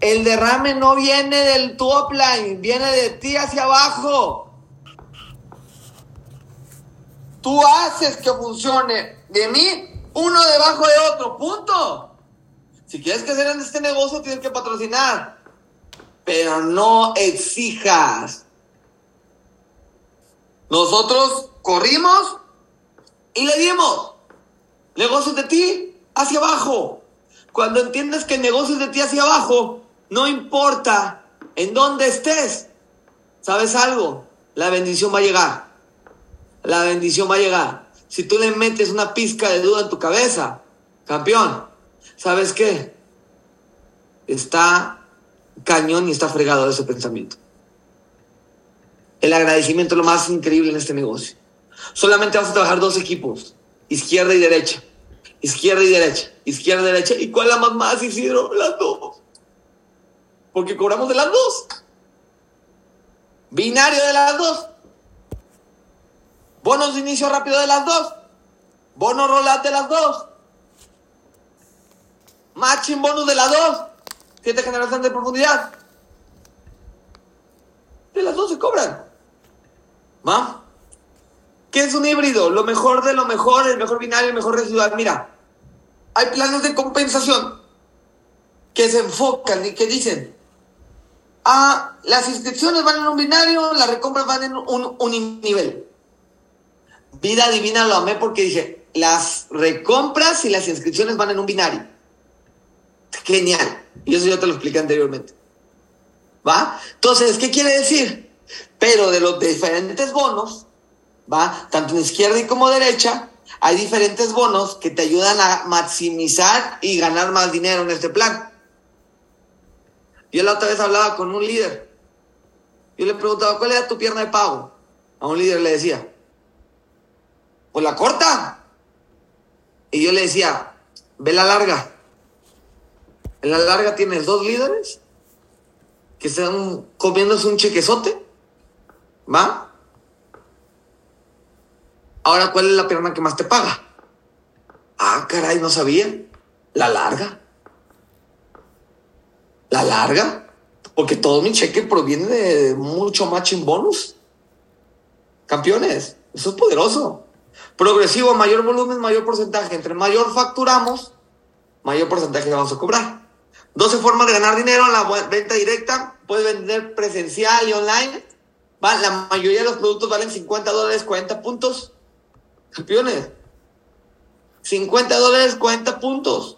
El derrame no viene del top line, viene de ti hacia abajo. Tú haces que funcione de mí uno debajo de otro, punto. Si quieres que en este negocio, tienes que patrocinar. Pero no exijas. Nosotros corrimos y le dimos. Negocios de ti hacia abajo. Cuando entiendes que el negocio es de ti hacia abajo, no importa en dónde estés. ¿Sabes algo? La bendición va a llegar. La bendición va a llegar. Si tú le metes una pizca de duda en tu cabeza, campeón, ¿sabes qué? Está cañón y está fregado ese pensamiento. El agradecimiento es lo más increíble en este negocio. Solamente vas a trabajar dos equipos, izquierda y derecha. Izquierda y derecha, izquierda y derecha. ¿Y cuál la más más, Isidro? Las dos. Porque cobramos de las dos. Binario de las dos. Bonos de inicio rápido de las dos. Bono rolat de las dos. Matching bonus de las dos. Siete generaciones de profundidad. De las dos se cobran. ¿Va? ¿Qué es un híbrido? Lo mejor de lo mejor, el mejor binario, el mejor residual. Mira, hay planes de compensación que se enfocan y que dicen, ah, las inscripciones van en un binario, las recompras van en un, nivel. Vida divina lo amé porque dije, las recompras y las inscripciones van en un binario. Genial. Y eso yo te lo expliqué anteriormente. ¿Va? Entonces, ¿qué quiere decir? Pero de los diferentes bonos, ¿va? Tanto en izquierda y como derecha, hay diferentes bonos que te ayudan a maximizar y ganar más dinero en este plan. Yo la otra vez hablaba con un líder. Yo le preguntaba, ¿cuál era tu pierna de pago? A un líder le decía, pues la corta. Y yo le decía, ve la larga. En la larga tienes dos líderes que están comiéndose un chequezote. ¿Va? Ahora, ¿cuál es la pierna que más te paga? Ah, caray, no sabía. La larga. La larga. Porque todo mi cheque proviene de mucho matching bonus. Campeones, eso es poderoso. Progresivo, mayor volumen, mayor porcentaje. Entre mayor facturamos, mayor porcentaje vamos a cobrar. 12 formas de ganar dinero en la venta directa. Puedes vender presencial y online. La mayoría de los productos valen 50 dólares, 40 puntos. Campeones. 50 dólares, 40 puntos.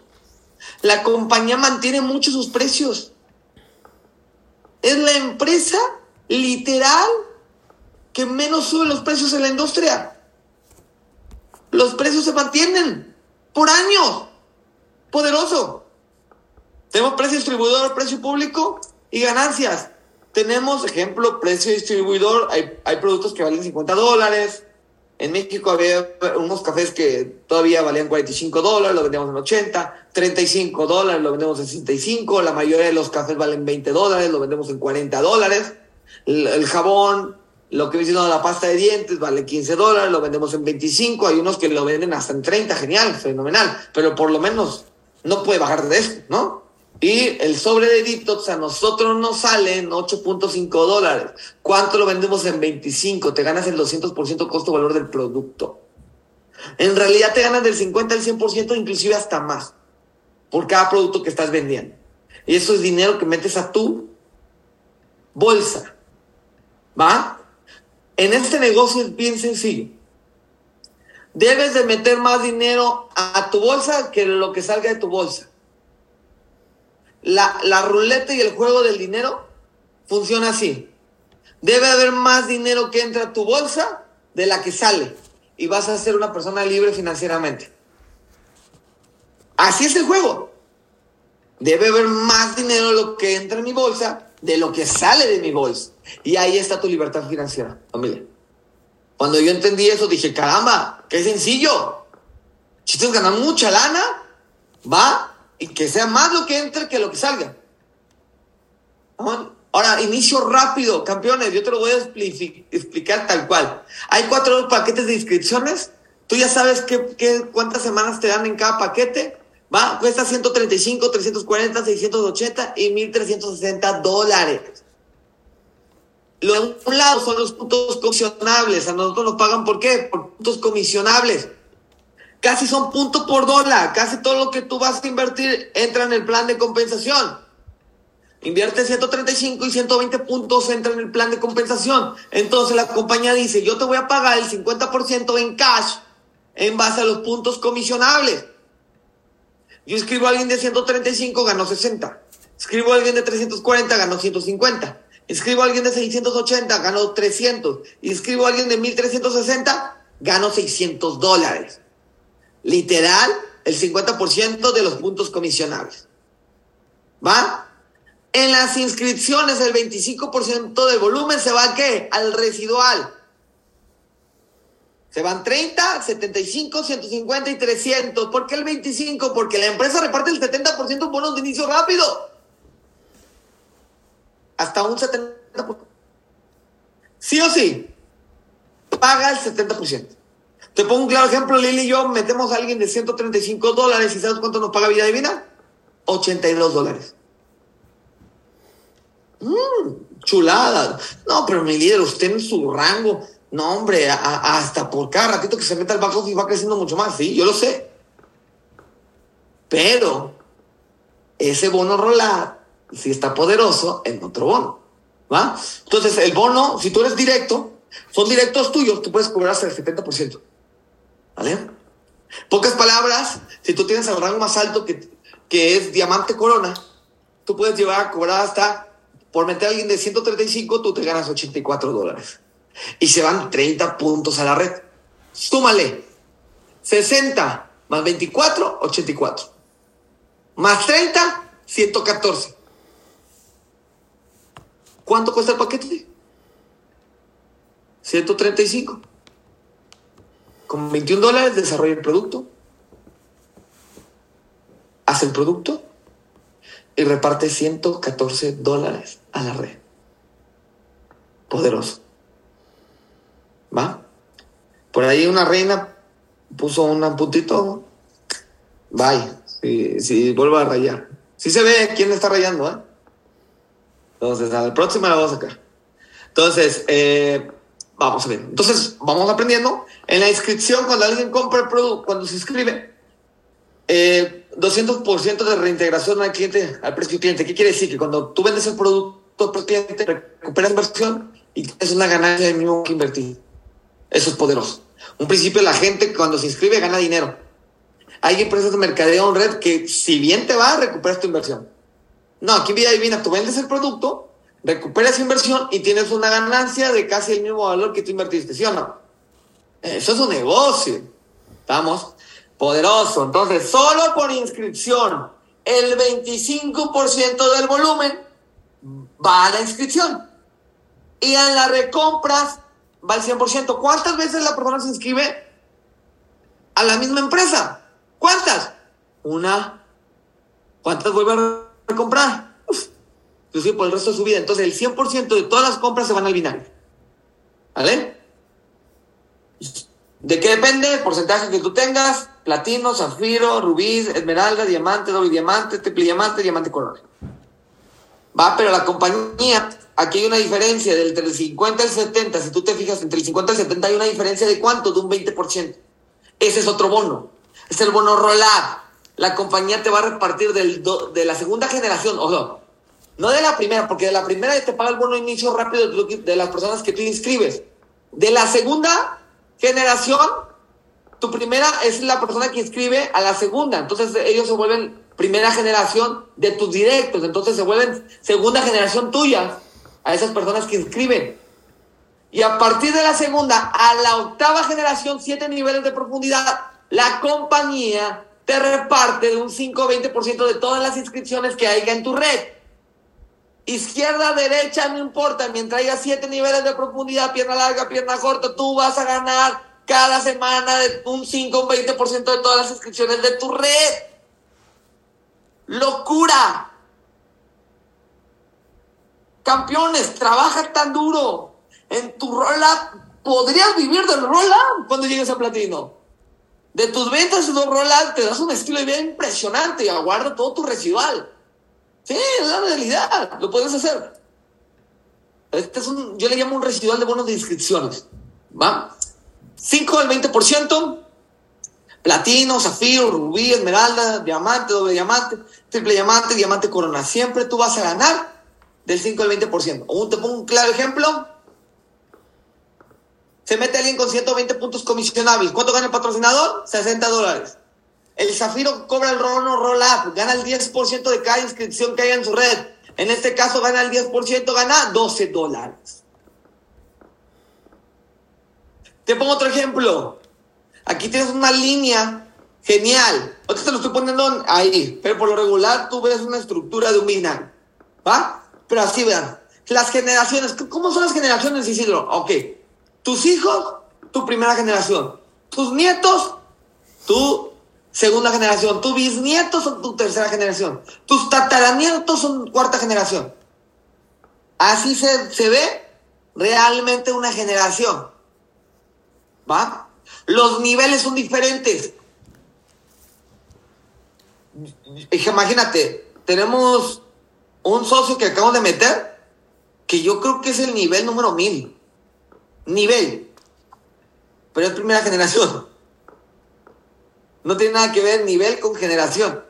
La compañía mantiene mucho sus precios. Es la empresa literal que menos sube los precios en la industria. Los precios se mantienen por años. Poderoso. Tenemos precio distribuidor, precio público y ganancias. Tenemos, ejemplo, precio distribuidor. Hay, hay productos que valen 50 dólares. En México había unos cafés que todavía valían 45 dólares, lo vendemos en 80, 35 dólares, lo vendemos en 65, la mayoría de los cafés valen 20 dólares, lo vendemos en 40 dólares. El, jabón, lo que viene siendo la pasta de dientes, vale 15 dólares, lo vendemos en 25, hay unos que lo venden hasta en 30, genial, fenomenal, pero por lo menos no puede bajar de esto, ¿no? Y el sobre de Detox a nosotros nos sale en 8.5 dólares. ¿Cuánto lo vendemos en 25? Te ganas el 200% costo-valor del producto. En realidad te ganas del 50 al 100%, inclusive hasta más, por cada producto que estás vendiendo. Y eso es dinero que metes a tu bolsa. ¿Va? En este negocio es bien sencillo. Debes de meter más dinero a tu bolsa que lo que salga de tu bolsa la, la ruleta y el juego del dinero funciona así. Debe haber más dinero que entra a tu bolsa de la que sale. Y vas a ser una persona libre financieramente. Así es el juego. Debe haber más dinero lo que entra en mi bolsa de lo que sale de mi bolsa. Y ahí está tu libertad financiera, familia. Cuando yo entendí eso, dije, caramba, qué sencillo. Si tienes ganar mucha lana, va y que sea más lo que entre que lo que salga. Ahora, inicio rápido, campeones, yo te lo voy a explicar tal cual. Hay cuatro paquetes de inscripciones, tú ya sabes qué, qué, cuántas semanas te dan en cada paquete, Va, cuesta 135, 340, 680 y 1360 dólares. Lo de un lado son los puntos comisionables. A nosotros nos pagan por qué? Por puntos comisionables. Casi son punto por dólar. Casi todo lo que tú vas a invertir entra en el plan de compensación. Invierte 135 y 120 puntos entra en el plan de compensación. Entonces la compañía dice, yo te voy a pagar el 50% en cash en base a los puntos comisionables. Yo escribo a alguien de 135, ganó 60. Escribo a alguien de 340, ganó 150. Escribo a alguien de 680, ganó 300. Y escribo a alguien de 1360, ganó 600 dólares. Literal, el 50% de los puntos comisionables. ¿Va? En las inscripciones, el 25% del volumen se va a qué? Al residual. Se van 30, 75, 150 y 300. ¿Por qué el 25? Porque la empresa reparte el 70% bonos de inicio rápido. Hasta un 70%. Sí o sí, paga el 70%. Te pongo un claro ejemplo, Lili y yo metemos a alguien de 135 dólares y ¿sabes cuánto nos paga Vida Divina? 82 dólares. Mmm, chulada. No, pero mi líder, usted en su rango, no, hombre, hasta por cada ratito que se meta al back office va creciendo mucho más, sí, yo lo sé. Pero ese bono rolar, si está poderoso, en otro bono. ¿Va? Entonces, el bono, si tú eres directo, son directos tuyos, tú puedes cobrar hasta el 70%. ¿Vale? Pocas palabras, si tú tienes el rango más alto que, es diamante corona, tú puedes llevar a cobrar hasta por meter a alguien de 135, tú te ganas 84 dólares. Y se van 30 puntos a la red. Súmale. 60 más 24, 84. Más 30, 114. ¿Cuánto cuesta el paquete? 135. Con 21 dólares desarrolla el producto. Hace el producto y reparte 114 dólares a la red. Poderoso. ¿Va? Por ahí una reina puso un puntito. Bye. Si, si vuelvo a rayar. Si se ve quién está rayando, ¿eh? Entonces, a la próxima la vamos a sacar. Entonces, eh, vamos a ver. Entonces, vamos aprendiendo. En la inscripción, cuando alguien compra el producto, cuando se inscribe, eh, 200% de reintegración al cliente, al precio cliente. ¿Qué quiere decir? Que cuando tú vendes el producto al cliente, recuperas inversión y es una ganancia del mismo que invertir. Eso es poderoso. Un principio, la gente cuando se inscribe gana dinero. Hay empresas de mercadeo en red que si bien te va, recuperas tu inversión. No, aquí en Vida Divina tú vendes el producto, recuperas inversión y tienes una ganancia de casi el mismo valor que tú invertiste, ¿sí o no? Eso es un negocio. Estamos poderoso. Entonces, solo por inscripción, el 25% del volumen va a la inscripción. Y en las recompras va al 100%. ¿Cuántas veces la persona se inscribe a la misma empresa? ¿Cuántas? Una. ¿Cuántas vuelve a comprar? Uf, por el resto de su vida. Entonces, el 100% de todas las compras se van al binario. ¿Vale? ¿De qué depende? El porcentaje que tú tengas, platino, zafiro, rubí, esmeralda, diamante, doble diamante, triple diamante, diamante corona. Va, pero la compañía, aquí hay una diferencia del entre el 50 y el 70. Si tú te fijas, entre el 50 y el 70 hay una diferencia de cuánto? De un 20%. Ese es otro bono. Es el bono rolar. La compañía te va a repartir del de la segunda generación, ojo, no de la primera, porque de la primera te paga el bono inicio rápido de las personas que tú inscribes. De la segunda generación, tu primera es la persona que inscribe a la segunda. Entonces ellos se vuelven primera generación de tus directos. Entonces se vuelven segunda generación tuya a esas personas que inscriben. Y a partir de la segunda a la octava generación, siete niveles de profundidad, la compañía te reparte de un 5-20% de todas las inscripciones que haya en tu red. Izquierda, derecha, no importa, mientras haya siete niveles de profundidad, pierna larga, pierna corta, tú vas a ganar cada semana de un 5 o 20% de todas las inscripciones de tu red. ¡Locura! Campeones, trabaja tan duro. En tu roll podrías vivir del roll cuando llegues a platino. De tus ventas de rolas te das un estilo de vida impresionante y aguarda todo tu residual. Sí, es la realidad, lo puedes hacer. Este es un, yo le llamo un residual de bonos de inscripciones. ¿Va? 5 al 20%, platino, zafiro, rubí, esmeralda, diamante, doble diamante, triple diamante, diamante corona. Siempre tú vas a ganar del 5 al 20%. O te pongo un claro ejemplo. Se mete alguien con 120 puntos comisionables. ¿Cuánto gana el patrocinador? 60 dólares. El Zafiro cobra el roll roll gana el 10% de cada inscripción que haya en su red. En este caso gana el 10%, gana 12 dólares. Te pongo otro ejemplo. Aquí tienes una línea genial. Ahorita te lo estoy poniendo ahí, pero por lo regular tú ves una estructura de un. ¿Va? Pero así vean. Las generaciones, ¿cómo son las generaciones, Isidro? Ok. Tus hijos, tu primera generación. Tus nietos, tu segunda generación. Tus bisnietos son tu tercera generación. Tus tataranietos son cuarta generación. Así se, se ve realmente una generación. ¿Va? Los niveles son diferentes. Imagínate, tenemos un socio que acabamos de meter, que yo creo que es el nivel número mil. Nivel. Pero es primera generación. No tiene nada que ver nivel con generación.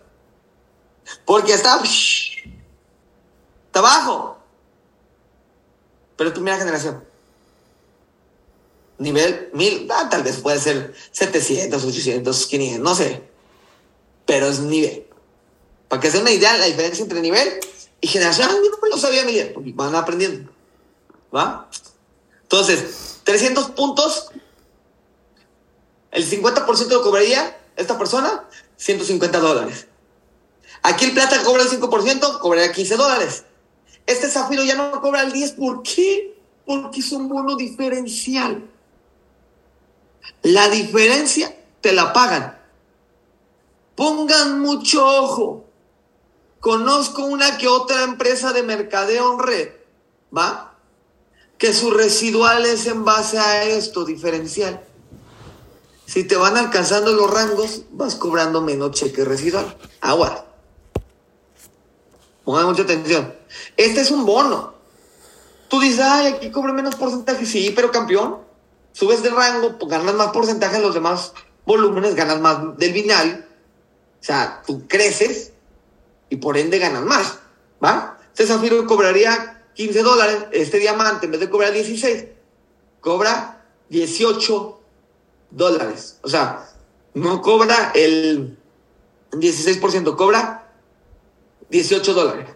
Porque está, está abajo. Pero es primera generación. Nivel mil, ah, tal vez puede ser 700, 800, 500, no sé. Pero es nivel. Para que se una idea la diferencia entre nivel y generación, yo no lo sabía, Miguel, porque van aprendiendo. ¿Va? Entonces, 300 puntos, el 50% lo cobraría esta persona, 150 dólares. Aquí el plata cobra el 5%, cobraría 15 dólares. Este zafiro ya no cobra el 10, ¿por qué? Porque es un bono diferencial. La diferencia te la pagan. Pongan mucho ojo. Conozco una que otra empresa de mercadeo en red, ¿va? Que su residual es en base a esto, diferencial. Si te van alcanzando los rangos, vas cobrando menos cheque residual. Agua. Pongan mucha atención. Este es un bono. Tú dices, ay, aquí cobro menos porcentaje. Sí, pero campeón, subes de rango, ganas más porcentaje en los demás volúmenes, ganas más del binario. O sea, tú creces y por ende ganas más, ¿va? Este zafiro cobraría 15 dólares, este diamante en vez de cobrar 16, cobra 18 dólares. O sea, no cobra el 16%, cobra 18 dólares.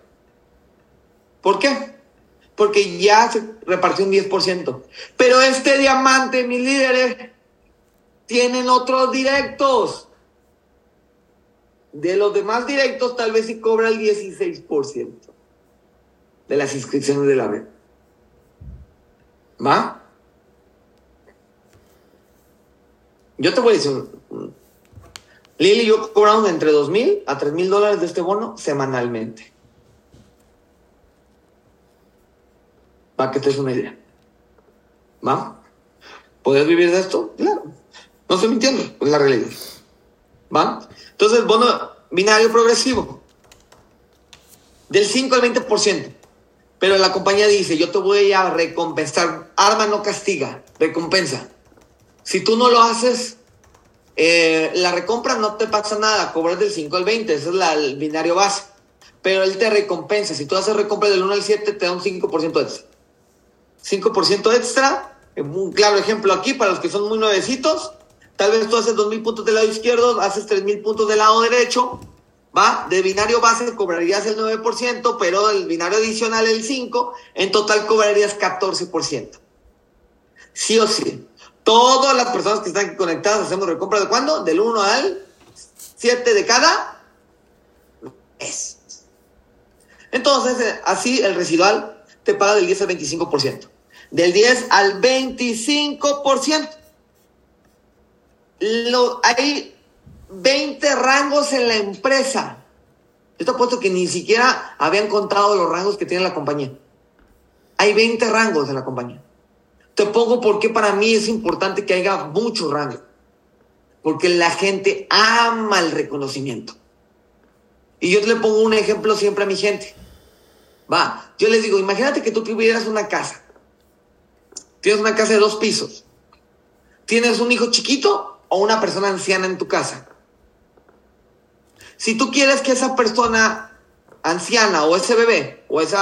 ¿Por qué? Porque ya se repartió un 10%. Pero este diamante, mis líderes, tienen otros directos. De los demás directos, tal vez sí cobra el 16% de las inscripciones de la red. ¿Va? Yo te voy a decir, Lili y yo cobramos entre 2 mil a 3 mil dólares de este bono semanalmente. Para que te des una idea. ¿Va? ¿Puedes vivir de esto? Claro. No estoy mintiendo, es la realidad. ¿Va? Entonces, bono binario progresivo. Del 5 al 20%. Pero la compañía dice, yo te voy a recompensar. Arma no castiga, recompensa. Si tú no lo haces, eh, la recompra no te pasa nada, cobras del 5 al 20, ese es la, el binario base. Pero él te recompensa. Si tú haces recompra del 1 al 7, te da un 5% extra. 5% extra, un claro ejemplo aquí para los que son muy nuevecitos, Tal vez tú haces 2.000 puntos del lado izquierdo, haces 3.000 puntos del lado derecho, ¿va? De binario base cobrarías el 9%, pero del binario adicional el 5%, en total cobrarías 14%. Sí o sí. Todas las personas que están conectadas hacemos recompra de cuándo? Del 1 al 7 de cada mes. Entonces, eh, así el residual te paga del 10 al 25%. Del 10 al 25% lo, hay 20 rangos en la empresa. Yo te apuesto que ni siquiera habían contado los rangos que tiene la compañía. Hay 20 rangos en la compañía. Te pongo porque para mí es importante que haya muchos rangos. Porque la gente ama el reconocimiento. Y yo le pongo un ejemplo siempre a mi gente. Va, yo les digo, imagínate que tú tuvieras una casa. Tienes una casa de dos pisos. Tienes un hijo chiquito o una persona anciana en tu casa. Si tú quieres que esa persona anciana o ese bebé o ese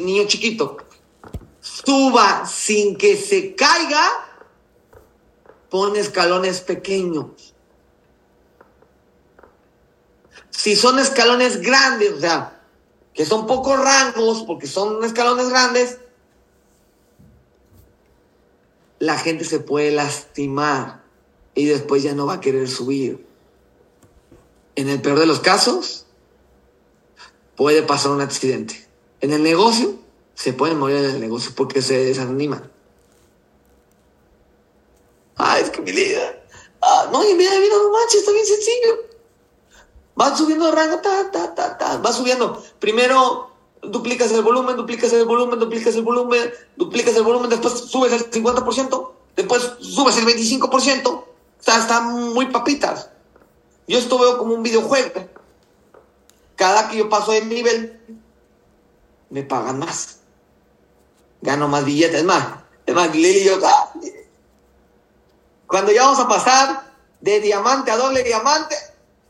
niño chiquito suba sin que se caiga, pon escalones pequeños. Si son escalones grandes, o sea, que son pocos rangos, porque son escalones grandes, la gente se puede lastimar y después ya no va a querer subir. En el peor de los casos, puede pasar un accidente. En el negocio, se pueden morir en el negocio porque se desaniman. Ah, es que mi líder. Ah, no, y mira, mira, no manches, está bien sencillo. Va subiendo rango, ta, ta, ta, ta. Va subiendo. Primero duplicas el volumen, duplicas el volumen, duplicas el volumen, duplicas el volumen, después subes el 50%, después subes el 25%. O sea, están muy papitas. Yo esto veo como un videojuego. Cada que yo paso de nivel, me pagan más gano más billetes. Es más, es más, Lili yo, ah, cuando ya vamos a pasar de diamante a doble diamante,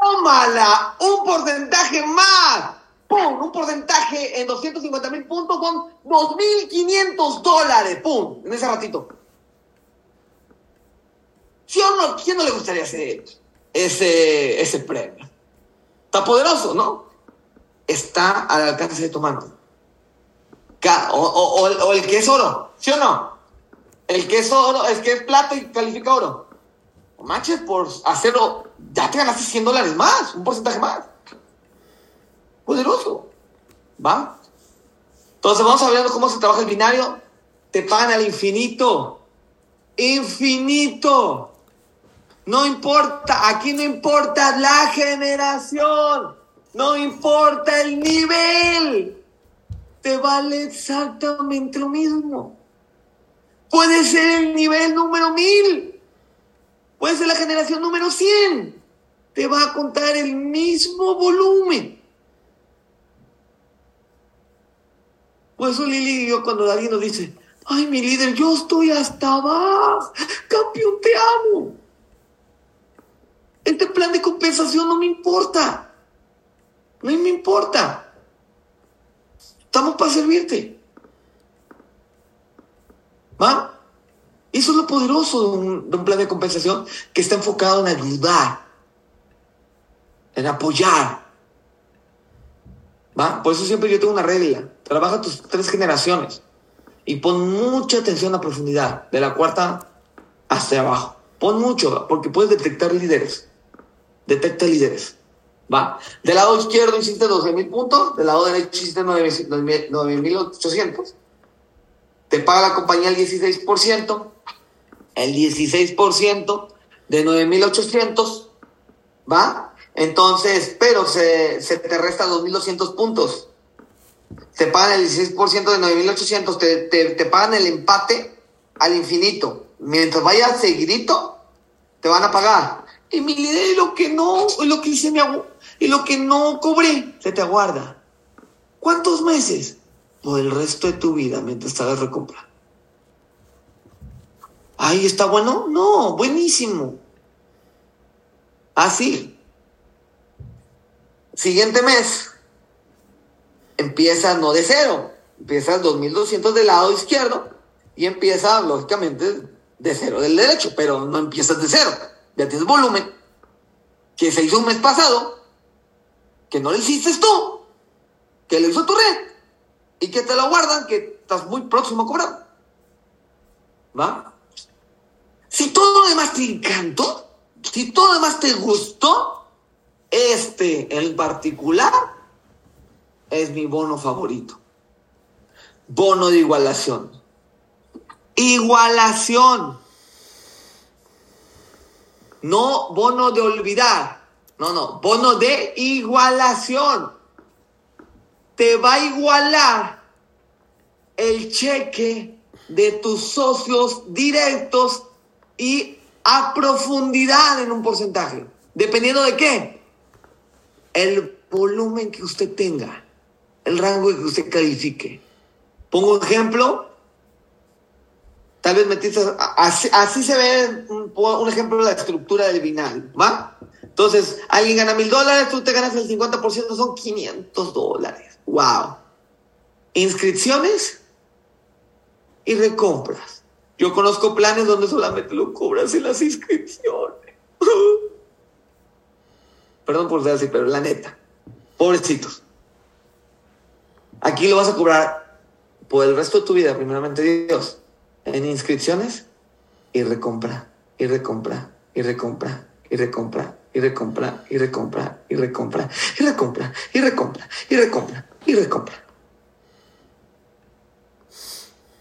tómala, un porcentaje más. ¡Pum! Un porcentaje en 250 mil puntos con 2.500 dólares. ¡Pum! En ese ratito. ¿Sí o no? ¿Quién no le gustaría ese, ese, ese premio? Está poderoso, ¿no? Está al alcance de tu mano. O, o, el que es oro, ¿sí o no? El que es oro, es que es plata y califica oro. Manches, por hacerlo, ya te ganaste 100 dólares más, un porcentaje más. Poderoso. ¿Va? Entonces vamos a ver cómo se trabaja el binario. Te pagan al infinito. Infinito. No importa, aquí no importa la generación. No importa el nivel te vale exactamente lo mismo. Puede ser el nivel número mil, puede ser la generación número 100. Te va a contar el mismo volumen. Por eso Lili y yo cuando alguien nos dice, ay mi líder, yo estoy hasta abajo, campeón, te amo. Este plan de compensación no me importa. No me importa. Estamos para servirte. ¿Va? Eso es lo poderoso de un, plan de compensación que está enfocado en ayudar, en apoyar. ¿Va? Por eso siempre yo tengo una regla. Trabaja tus tres generaciones y pon mucha atención a profundidad, de la cuarta hasta abajo. Pon mucho, porque puedes detectar líderes. Detecta líderes. ¿Va? Del lado izquierdo hiciste 12.000 puntos, del lado derecho hiciste 9.800. Te paga la compañía el 16%, el 16% de 9.800, ¿va? Entonces, pero se, se te resta 2.200 puntos. Te pagan el 16% de 9.800, te, te, te pagan el empate al infinito. Mientras vaya seguidito, te van a pagar. Y mi líder, lo que no, lo que hice mi abuelo y lo que no cobré se te aguarda. ¿Cuántos meses? Por el resto de tu vida mientras estás recompra. Ay, ¿está bueno? No, buenísimo. Así. Siguiente mes. Empieza no de cero. Empieza 2200 del lado izquierdo y empieza, lógicamente, de cero del derecho, pero no empiezas de cero. Ya tienes volumen que se hizo un mes pasado que no lo hiciste tú, que lo hizo tu red y que te lo guardan, que estás muy próximo a cobrar. ¿Va? Si todo lo demás te encantó, si todo lo demás te gustó, este en particular es mi bono favorito. Bono de igualación. Igualación. No bono de olvidar. No, no, bono de igualación. Te va a igualar el cheque de tus socios directos y a profundidad en un porcentaje. ¿Dependiendo de qué? El volumen que usted tenga, el rango que usted califique. Pongo un ejemplo. Tal vez metiste, así, así se ve un, un, ejemplo de la estructura del binario, ¿va? Entonces, alguien gana mil dólares, tú te ganas el 50%, son 500 dólares. ¡Wow! Inscripciones y recompras. Yo conozco planes donde solamente lo cobras en las inscripciones. Perdón por decir así, pero la neta. Pobrecitos. Aquí lo vas a cobrar por el resto de tu vida, primeramente Dios, en inscripciones y recompra, y recompra, y recompra, y recompra, y recompra, y recompra, y recompra, y recompra, y recompra, y recompra, y recompra.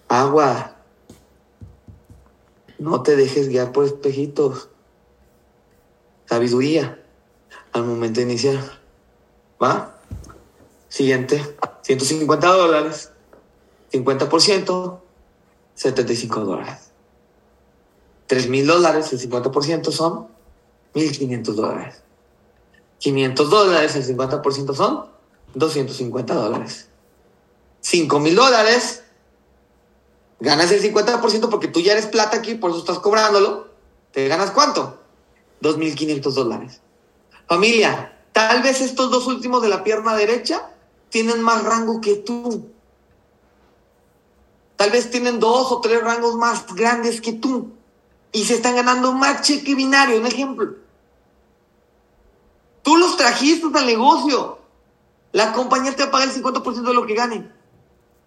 Agua. No te dejes guiar por espejitos. Sabiduría al momento de. ¿Va? Siguiente. 150 dólares. 50%. 75 dólares. 3 mil dólares, el 50% son 1.500 dólares. 500 dólares, el 50% son 250 dólares. 5 mil dólares, ganas el 50% porque tú ya eres plata aquí, por eso estás cobrándolo. ¿Te ganas cuánto? 2.500 dólares. Familia, tal vez estos dos últimos de la pierna derecha tienen más rango que tú. Tal vez tienen dos o tres rangos más grandes que tú. Y se están ganando más cheque binario. Un ejemplo. Tú los trajiste al negocio. La compañía te va a pagar el 50% de lo que gane.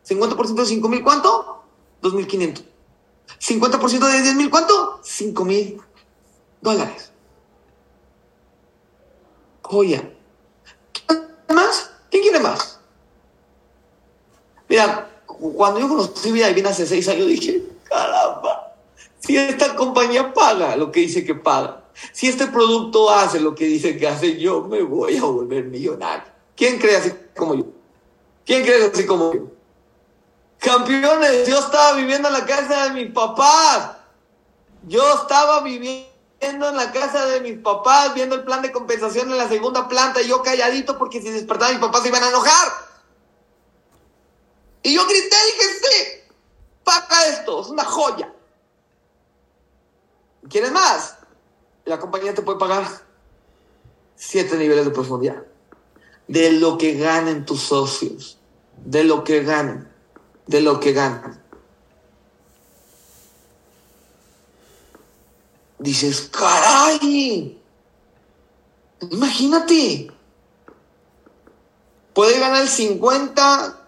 50% de 5 mil, ¿cuánto? 2.500. 50% de 10 mil, ¿cuánto? 5 mil dólares. Joya. ¿Quién más? ¿Quién quiere más? Mira, cuando yo conocí Vida Divina hace seis años, dije, caramba, si esta compañía paga lo que dice que paga, si este producto hace lo que dice que hace, yo me voy a volver millonario. ¿Quién cree así como yo? ¿Quién cree así como yo? Campeones, yo estaba viviendo en la casa de mis papás. Yo estaba viviendo en la casa de mis papás, viendo el plan de compensación en la segunda planta, y yo calladito porque si despertaba mis papás se iban a enojar. Y yo grité y dije, sí, paga esto, es una joya. ¿Quieres más? La compañía te puede pagar siete niveles de profundidad. De lo que ganen tus socios, de lo que ganen, de lo que ganan. dices, caray, imagínate, puede ganar el 50,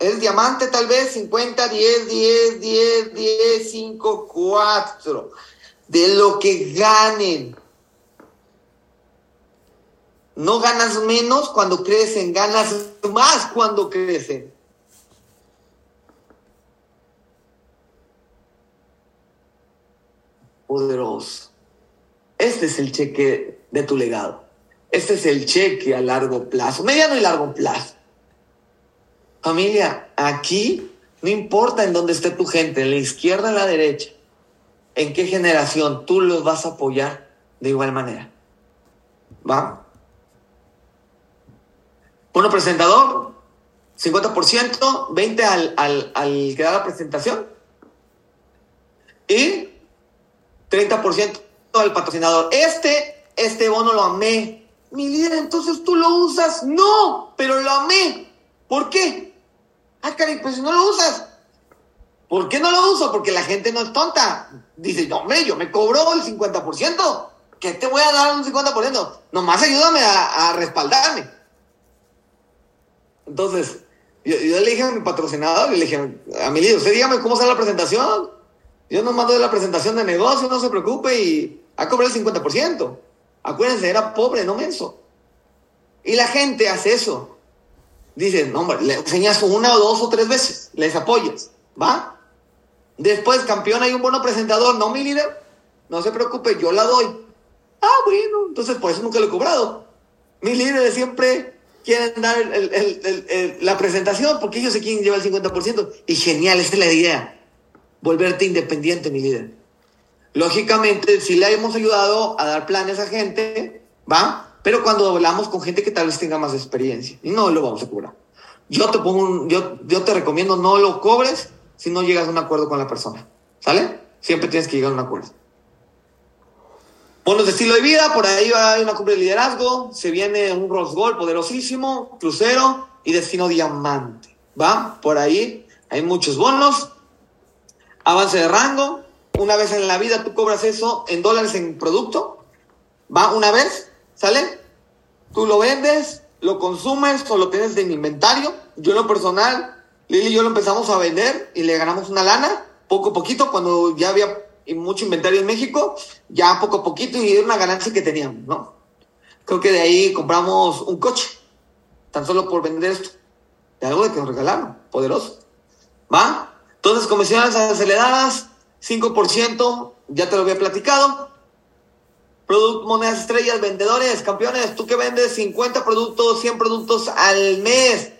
el diamante tal vez, 50, 10, 10, 10, 10, 5, 4, de lo que ganen. No ganas menos cuando crecen, ganas más cuando crecen. poderoso. Este es el cheque de tu legado. Este es el cheque a largo plazo, mediano y largo plazo. Familia, aquí no importa en dónde esté tu gente, en la izquierda en la derecha, en qué generación tú los vas a apoyar de igual manera. ¿Va? Bueno, presentador, 50%, 20% al, al, al que da la presentación. Y 30% del patrocinador. Este, este bono lo amé. Mi líder, entonces tú lo usas. No, pero lo amé. ¿Por qué? Ah, cari, pues si no lo usas. ¿Por qué no lo uso? Porque la gente no es tonta. Dice, no, hombre, yo me cobro el 50%. ¿Qué te voy a dar un 50%? Nomás ayúdame a, a respaldarme. Entonces, yo, le dije a mi patrocinador, le dije a mi líder, usted dígame cómo sale la presentación. Yo no mando de la presentación de negocio, no se preocupe y a cobrar el 50%. Acuérdense, era pobre, no menso. Y la gente hace eso. Dice, no, hombre, le enseñas una o dos o tres veces, les apoyas, ¿va? Después, campeón, hay un bueno presentador, no mi líder, no se preocupe, yo la doy. Ah, bueno, entonces por eso nunca lo he cobrado. Mis líderes siempre quieren dar la presentación porque ellos se quieren llevar el 50%. Y genial, esa es la idea volverte independiente, mi líder. Lógicamente, sí le hemos ayudado a dar planes a gente, ¿va? Pero cuando hablamos con gente que tal vez tenga más experiencia, no lo vamos a cobrar. Yo te pongo un, yo, yo te recomiendo no lo cobres si no llegas a un acuerdo con la persona. ¿Sale? Siempre tienes que llegar a un acuerdo. Bonos de estilo de vida, por ahí hay una cumbre de liderazgo, se viene un Rose Gold poderosísimo, crucero y destino diamante. ¿Va? Por ahí hay muchos bonos. Avance de rango. Una vez en la vida tú cobras eso en dólares en producto. ¿Va? Una vez, ¿sale? Tú lo vendes, lo consumes o lo tienes en inventario. Yo en lo personal, Lili y yo lo empezamos a vender y le ganamos una lana, poco a poquito, cuando ya había mucho inventario en México, ya poco a poquito y era una ganancia que teníamos, ¿no? Creo que de ahí compramos un coche, tan solo por vender esto. De algo de que nos regalaron, poderoso. ¿Va? Entonces, comisiones aceleradas, 5%, ya te lo había platicado. Producto, monedas estrellas, vendedores, campeones, tú que vendes 50 productos, 100 productos al mes,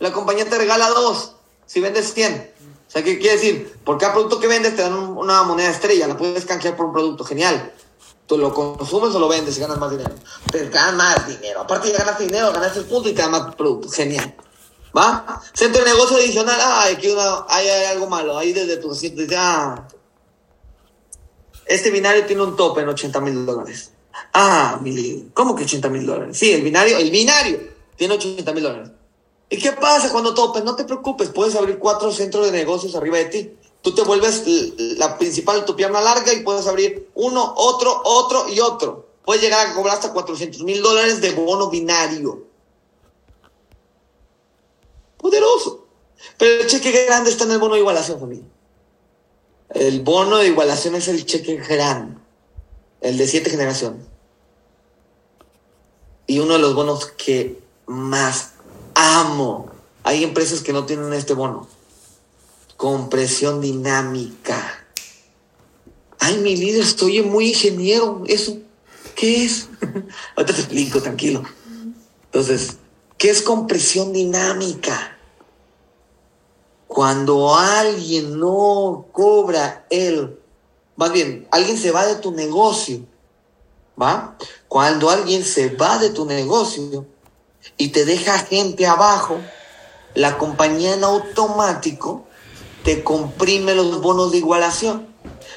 la compañía te regala dos, si vendes 100. O sea, ¿qué quiere decir? Por cada producto que vendes te dan una moneda estrella, la puedes canjear por un producto, genial. Tú lo consumes o lo vendes y ganas más dinero. Te ganas más dinero. Aparte de ganar dinero, ganas el punto y te dan más productos. Genial. ¿Va? Centro de negocio adicional. Ah, aquí hay, algo malo. Ahí desde tu asiento dice, ah, este binario tiene un tope en 80 mil dólares. Ah, ¿cómo que 80 mil dólares? Sí, el binario, el binario tiene 80 mil dólares. ¿Y qué pasa cuando topes? No te preocupes, puedes abrir cuatro centros de negocios arriba de ti. Tú te vuelves la principal, tu pierna larga y puedes abrir uno, otro, otro y otro. Puedes llegar a cobrar hasta 400 mil dólares de bono binario. Poderoso. Pero el cheque grande está en el bono de igualación, familia. El bono de igualación es el cheque grande, el de siete generaciones. Y uno de los bonos que más amo. Hay empresas que no tienen este bono. Compresión dinámica. Ay, mi líder, estoy muy ingeniero. ¿Eso qué es? Ahorita te explico, tranquilo. Entonces, ¿qué es compresión dinámica? Cuando alguien no cobra el, más bien, alguien se va de tu negocio, ¿va? Cuando alguien se va de tu negocio y te deja gente abajo, la compañía en automático te comprime los bonos de igualación.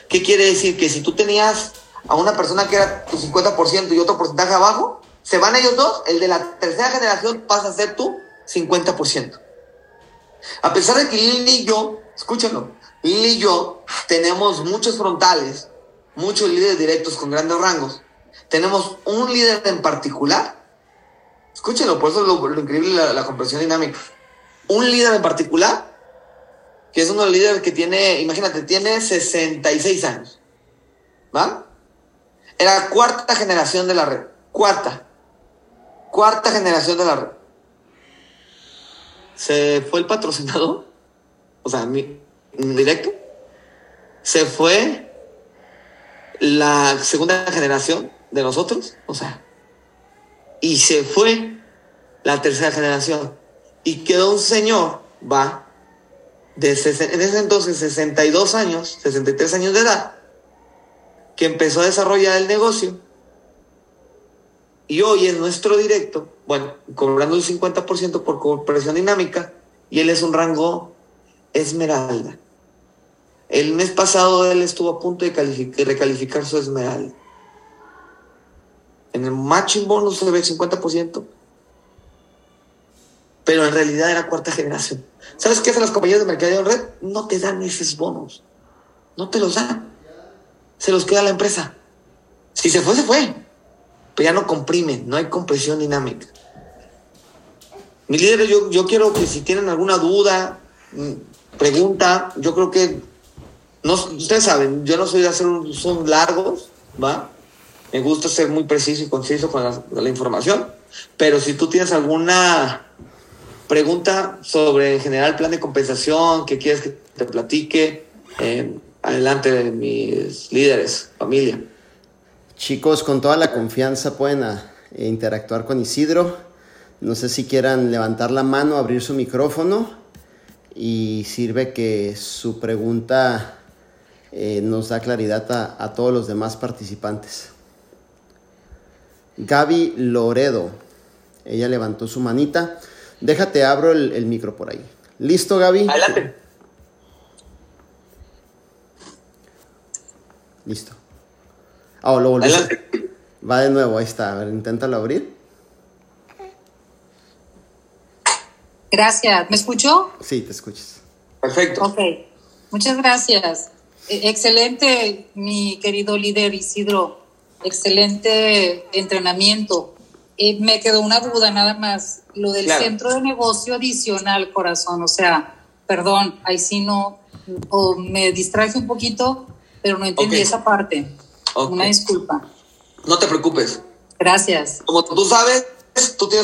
¿Qué quiere decir? Que si tú tenías a una persona que era tu 50% y otro porcentaje abajo, se van ellos dos, el de la tercera generación pasa a ser tu 50%. A pesar de que Lili y yo, escúchalo, Lili y yo tenemos muchos frontales, muchos líderes directos con grandes rangos. Tenemos un líder en particular. Escúchenlo, por eso es lo, increíble la, la compresión dinámica. Un líder en particular, que es uno de los líderes que tiene, imagínate, tiene 66 años. ¿Va? Era cuarta generación de la red. Cuarta. Cuarta generación de la red se fue el patrocinador, o sea, mi, directo, se fue la segunda generación de nosotros, o sea, y se fue la tercera generación, y quedó un señor, va, de en ese entonces 62 años, 63 años de edad, que empezó a desarrollar el negocio, y hoy es nuestro directo, bueno, cobrando el 50% por cooperación dinámica y él es un rango esmeralda. El mes pasado él estuvo a punto de recalificar su esmeralda. En el matching bonus se ve el 50%, pero en realidad era cuarta generación. ¿Sabes qué hacen las compañías de mercadeo en red? No te dan esos bonos. No te los dan. Se los queda la empresa. Si se fue, se fue. Pero ya no comprime, no hay compresión dinámica. Mis líderes, yo, yo quiero que si tienen alguna duda, mm, pregunta, yo creo que, no, ustedes saben, yo no soy de hacer un son largos, ¿va? Me gusta ser muy preciso y conciso con la, información, pero si tú tienes alguna pregunta sobre en general plan de compensación, que quieres que te platique, eh, adelante de mis líderes, familia. Chicos, con toda la confianza pueden ah, interactuar con Isidro. No sé si quieran levantar la mano, abrir su micrófono y sirve que su pregunta eh, nos da claridad a, todos los demás participantes. Gaby Loredo, ella levantó su manita. Déjate, abro el, el micro por ahí. ¿Listo, Gaby? Adelante. Listo. Ah, lo Va de nuevo, ahí está. A ver, inténtalo abrir. Gracias. ¿Me escuchó? Sí, te escuchas. Perfecto. Ok. Muchas gracias. E, excelente, mi querido líder Isidro. Excelente entrenamiento. Eh, me quedó una duda nada más. Lo del centro de negocio adicional, corazón. O sea, perdón, ahí sí no, o me distraje un poquito, pero no entendí esa parte. Una disculpa. No te preocupes. Gracias. Como tú sabes, tú tienes